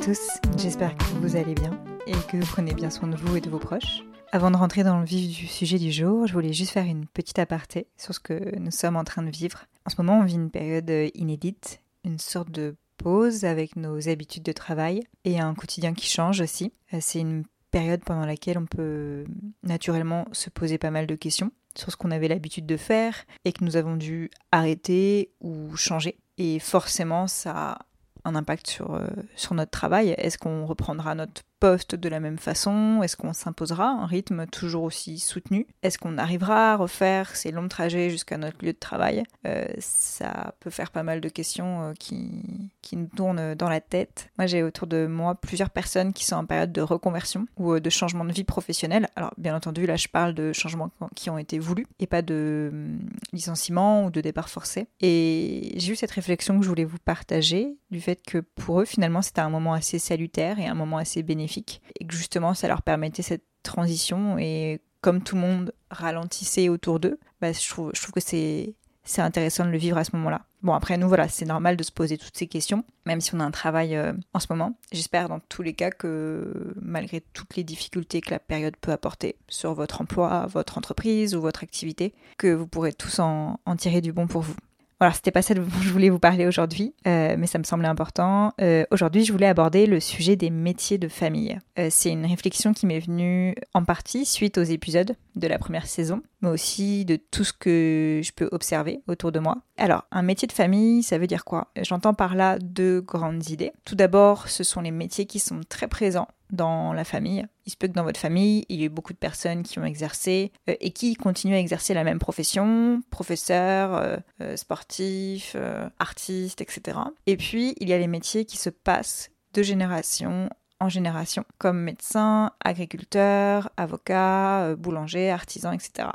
tous, j'espère que vous allez bien et que vous prenez bien soin de vous et de vos proches. Avant de rentrer dans le vif du sujet du jour, je voulais juste faire une petite aparté sur ce que nous sommes en train de vivre. En ce moment, on vit une période inédite, une sorte de pause avec nos habitudes de travail et un quotidien qui change aussi. Euh, c'est une période pendant laquelle on peut naturellement se poser pas mal de questions sur ce qu'on avait l'habitude de faire et que nous avons dû arrêter ou changer. Et forcément, ça un impact sur, euh, sur notre travail. Est-ce qu'on reprendra notre poste de la même façon? Est-ce qu'on s'imposera un rythme toujours aussi soutenu? Est-ce qu'on arrivera à refaire ces longs trajets jusqu'à notre lieu de travail? Euh, Ça peut faire pas mal de questions euh, qui, qui nous tournent dans la tête. Moi, j'ai autour de moi plusieurs personnes qui sont en période de reconversion ou de changement de vie professionnelle. Alors, bien entendu, là, je parle de changements qui ont été voulus et pas de hum, licenciement ou de départ forcé. Et j'ai eu cette réflexion que je voulais vous partager du fait que pour eux, finalement, c'était un moment assez salutaire et un moment assez bénéfique. Et que justement, ça leur permettait cette transition. Et comme tout le monde ralentissait autour d'eux, bah, je, trouve, que c'est c'est intéressant de le vivre à ce moment-là. Bon, après, nous, voilà, c'est normal de se poser toutes ces questions, même si on a un travail euh, en ce moment. J'espère dans tous les cas que, malgré toutes les difficultés que la période peut apporter sur votre emploi, votre entreprise ou votre activité, que vous pourrez tous en tirer du bon pour vous. Voilà, c'était pas ça dont je voulais vous parler aujourd'hui, euh, mais ça me semblait important. Euh, aujourd'hui, je voulais aborder le sujet des métiers de famille. Euh, c'est une réflexion qui m'est venue en partie suite aux épisodes de la première saison, mais aussi de tout ce que je peux observer autour de moi. Alors, un métier de famille, ça veut dire quoi? J'entends par là deux grandes idées. Tout d'abord, ce sont les métiers qui sont très présents dans la famille. Il se peut que dans votre famille, il y ait beaucoup de personnes qui ont exercé euh, et qui continuent à exercer la même profession, professeur, euh, euh, sportif, artiste, etc. Et puis, il y a les métiers qui se passent de génération en génération, comme médecin, agriculteur, avocat, boulanger, artisan, etc.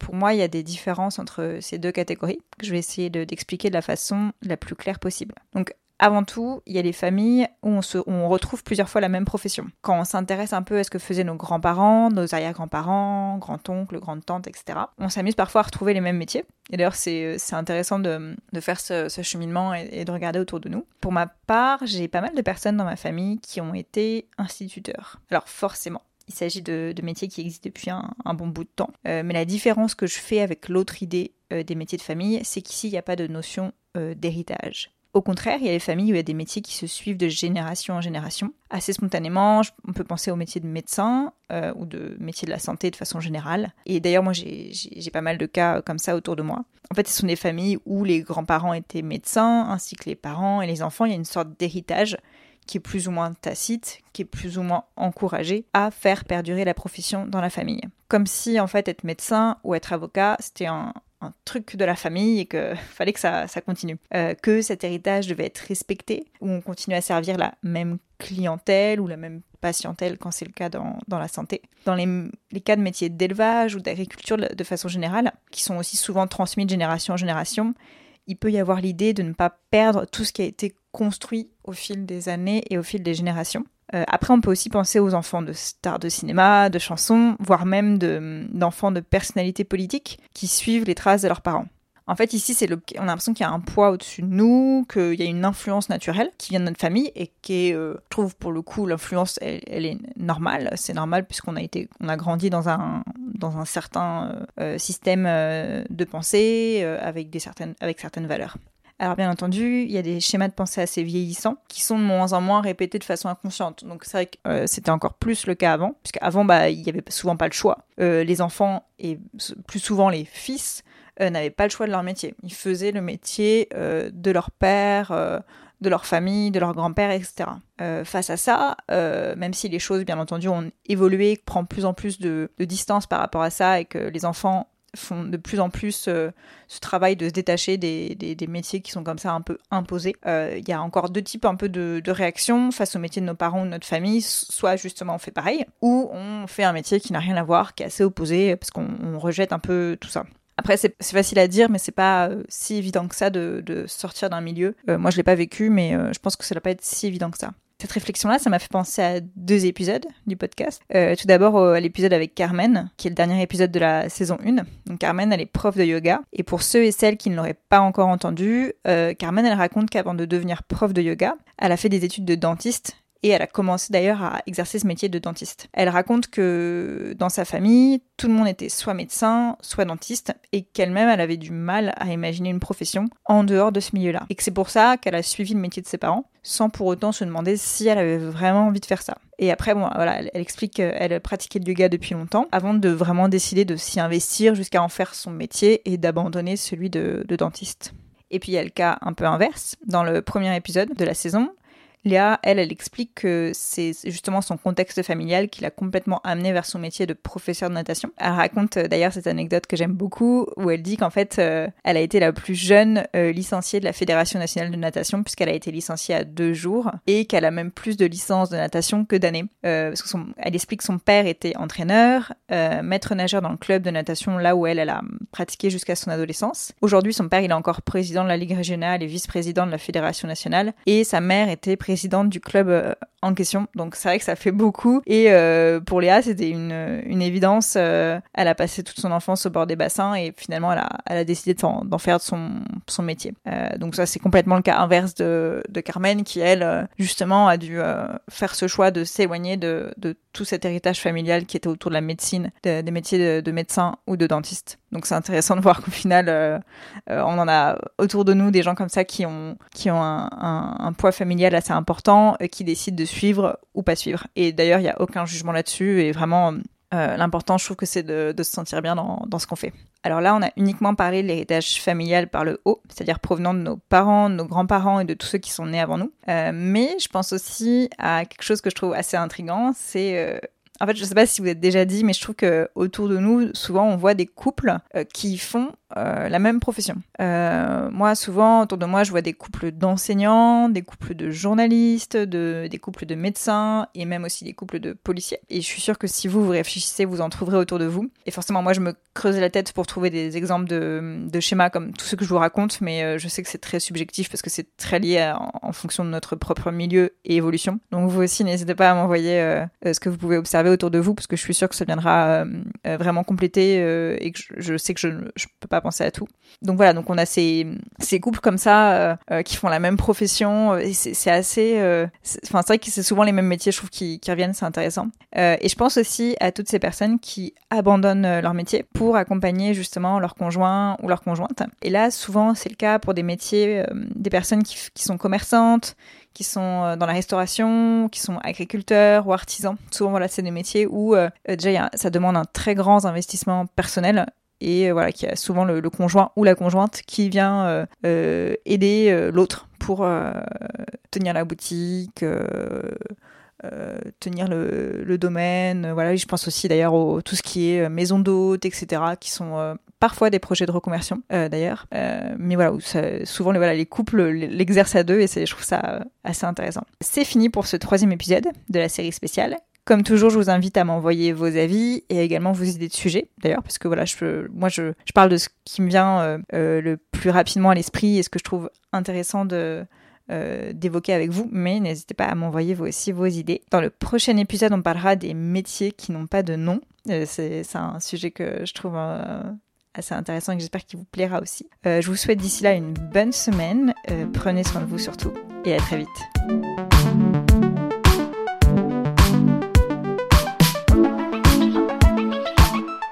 pour moi, il y a des différences entre ces deux catégories que je vais essayer d'expliquer de la façon la plus claire possible. Donc, avant tout, il y a les familles où on, retrouve plusieurs fois la même profession. Quand on s'intéresse un peu à ce que faisaient nos grands-parents, nos arrière-grands-parents, grand-oncles, grandes-tantes, etc., on s'amuse parfois à retrouver les mêmes métiers. Et d'ailleurs, c'est intéressant de, faire ce, cheminement et, de regarder autour de nous. Pour ma part, j'ai pas mal de personnes dans ma famille qui ont été instituteurs. Alors forcément, il s'agit de, métiers qui existent depuis un, bon bout de temps. Euh, mais la différence que je fais avec l'autre idée euh, des métiers de famille, c'est qu'ici, il n'y a pas de notion euh, d'héritage. Au contraire, il y a des familles où il y a des métiers qui se suivent de génération en génération. Assez spontanément, on peut penser au métier de médecin euh, ou de métier de la santé de façon générale. Et d'ailleurs, moi, j'ai pas mal de cas comme ça autour de moi. En fait, ce sont des familles où les grands-parents étaient médecins, ainsi que les parents et les enfants. Il y a une sorte d'héritage qui est plus ou moins tacite, qui est plus ou moins encouragé à faire perdurer la profession dans la famille. Comme si, en fait, être médecin ou être avocat, c'était un, un truc de la famille et qu'il fallait que ça, continue. Euh, que cet héritage devait être respecté, où on continue à servir la même clientèle ou la même patientèle quand c'est le cas dans, la santé. Dans les, cas de métiers d'élevage ou d'agriculture de façon générale, qui sont aussi souvent transmis de génération en génération, il peut y avoir l'idée de ne pas perdre tout ce qui a été construit au fil des années et au fil des générations. Euh, après, on peut aussi penser aux enfants de stars de cinéma, de chansons, voire même d'enfants de, personnalités politiques qui suivent les traces de leurs parents. En fait, ici, c'est on a l'impression qu'il y a un poids au-dessus de nous, qu'il y a une influence naturelle qui vient de notre famille et qui est, euh, je trouve pour le coup, l'influence, elle, est normale. C'est normal puisqu'on a été, on a grandi dans un, dans un certain euh, système de pensée avec des certaines, avec certaines valeurs. Alors bien entendu, il y a des schémas de pensée assez vieillissants qui sont de moins en moins répétés de façon inconsciente. Donc c'est vrai que euh, c'était encore plus le cas avant, puisqu'avant, bah, il n'y avait souvent pas le choix. Euh, les enfants, et plus souvent les fils, euh, n'avaient pas le choix de leur métier. Ils faisaient le métier de leur père, de leur famille, de leur grand-père, etc. face à ça, même si les choses, bien entendu, ont évolué, prend plus en plus de, de, distance par rapport à ça et que les enfants font de plus en plus euh, ce travail de se détacher des, des, métiers qui sont comme ça un peu imposés. Euh, il y a encore deux types un peu de, réactions face au métier de nos parents ou de notre famille. Soit justement on fait pareil, ou on fait un métier qui n'a rien à voir, qui est assez opposé, parce qu'on rejette un peu tout ça. Après, c'est facile à dire, mais c'est pas euh, si évident que ça de, de sortir d'un milieu. moi, je l'ai pas vécu, mais je pense que ça doit pas être si évident que ça cette réflexion-là, ça m'a fait penser à deux épisodes du podcast. Euh, tout d'abord à l'épisode avec Carmen, qui est le dernier épisode de la saison 1. Donc Carmen, elle est prof de yoga. Et pour ceux et celles qui ne l'auraient pas encore entendu, euh, Carmen, elle raconte qu'avant de devenir prof de yoga, elle a fait des études de dentiste et elle a commencé d'ailleurs à exercer ce métier de dentiste. Elle raconte que dans sa famille, tout le monde était soit médecin, soit dentiste, et qu'elle-même, elle avait du mal à imaginer une profession en dehors de ce milieu-là. Et que c'est pour ça qu'elle a suivi le métier de ses parents, sans pour autant se demander si elle avait vraiment envie de faire ça. Et après, voilà, elle, explique qu'elle pratiquait le yoga depuis longtemps, avant de vraiment décider de s'y investir jusqu'à en faire son métier et d'abandonner celui de, de dentiste. Et puis il y a le cas un peu inverse. Dans le premier épisode de la saison, Léa, elle, elle explique que c'est justement son contexte familial qui l'a complètement amené vers son métier de professeur de natation. Elle raconte euh, d'ailleurs cette anecdote que j'aime beaucoup, où elle dit qu'en fait, euh, elle a été la plus jeune euh, licenciée de la Fédération nationale de natation, puisqu'elle a été licenciée à deux jours, et qu'elle a même plus de licences de natation que d'années. elle explique que son père était entraîneur, maître nageur dans le club de natation, là où elle, elle a pratiqué jusqu'à son adolescence. Aujourd'hui, son père, il est encore président de la Ligue régionale et vice-président de la Fédération nationale, et sa mère était présidente présidente du club euh, en question. Donc c'est vrai que ça fait beaucoup. Et euh, pour Léa, c'était une, une évidence. Euh, elle a passé toute son enfance au bord des bassins et finalement, elle a, elle a décidé d'en faire son, son métier. donc ça, c'est complètement le cas inverse de, de Carmen qui, elle, justement, a dû faire ce choix de s'éloigner de, de tout cet héritage familial qui était autour de la médecine, des métiers de, de, médecin ou de dentiste. Donc c'est intéressant de voir qu'au final, on en a autour de nous des gens comme ça qui ont, qui ont un, poids familial assez important euh, qui décide de suivre ou pas suivre. Et d'ailleurs, il n'y a aucun jugement là-dessus. Et vraiment, euh, l'important, je trouve que c'est de, se sentir bien dans, ce qu'on fait. Alors là, on a uniquement parlé de l'héritage familial par le haut, c'est-à-dire provenant de nos parents, de nos grands-parents et de tous ceux qui sont nés avant nous. Euh, mais je pense aussi à quelque chose que je trouve assez intrigant, c'est en fait, je sais pas si vous êtes déjà dit, mais je trouve que autour de nous, souvent, on voit des couples qui font euh, la même profession. Euh, moi, souvent, autour de moi, je vois des couples d'enseignants, des couples de journalistes, de, des couples de médecins et même aussi des couples de policiers. Et je suis sûre que si vous, vous réfléchissez, vous en trouverez autour de vous. Et forcément, moi, je me creuse la tête pour trouver des exemples de, de schémas comme tout ce que je vous raconte, mais euh, je sais que c'est très subjectif parce que c'est très lié en, fonction de notre propre milieu et évolution. Donc, vous aussi, n'hésitez pas à m'envoyer ce que vous pouvez observer autour de vous parce que je suis sûre que ça viendra vraiment compléter et que je, je sais que je ne peux pas penser à tout. Donc voilà, donc on a ces, ces couples comme ça euh, euh, qui font la même profession. Et c'est assez, euh, enfin c'est vrai que c'est souvent les mêmes métiers, je trouve, qui, qui reviennent, c'est intéressant. et je pense aussi à toutes ces personnes qui abandonnent leur métier pour accompagner justement leur conjoint ou leur conjointe. Et là, souvent, c'est le cas pour des métiers, des personnes qui, qui sont commerçantes, qui sont dans la restauration, qui sont agriculteurs ou artisans. Souvent, voilà, c'est des métiers où déjà ça demande un très grand investissement personnel et euh, voilà, qui a souvent le, conjoint ou la conjointe qui vient euh, euh, aider l'autre pour tenir la boutique. tenir le, domaine. Voilà, je pense aussi d'ailleurs au tout ce qui est maison d'hôtes, etc., qui sont parfois des projets de reconversion d'ailleurs. mais voilà, souvent les, couples l'exercent à deux et je trouve ça assez intéressant. C'est fini pour ce troisième épisode de la série spéciale. Comme toujours, je vous invite à m'envoyer vos avis et également vos idées de sujets, d'ailleurs, parce que voilà, je, moi, je, je parle de ce qui me vient euh, euh, le plus rapidement à l'esprit et ce que je trouve intéressant de, euh, d'évoquer avec vous, mais n'hésitez pas à m'envoyer aussi vos idées. Dans le prochain épisode, on parlera des métiers qui n'ont pas de nom. c'est, un sujet que je trouve assez intéressant et que j'espère qu'il vous plaira aussi. je vous souhaite d'ici là une bonne semaine. prenez soin de vous surtout et à très vite.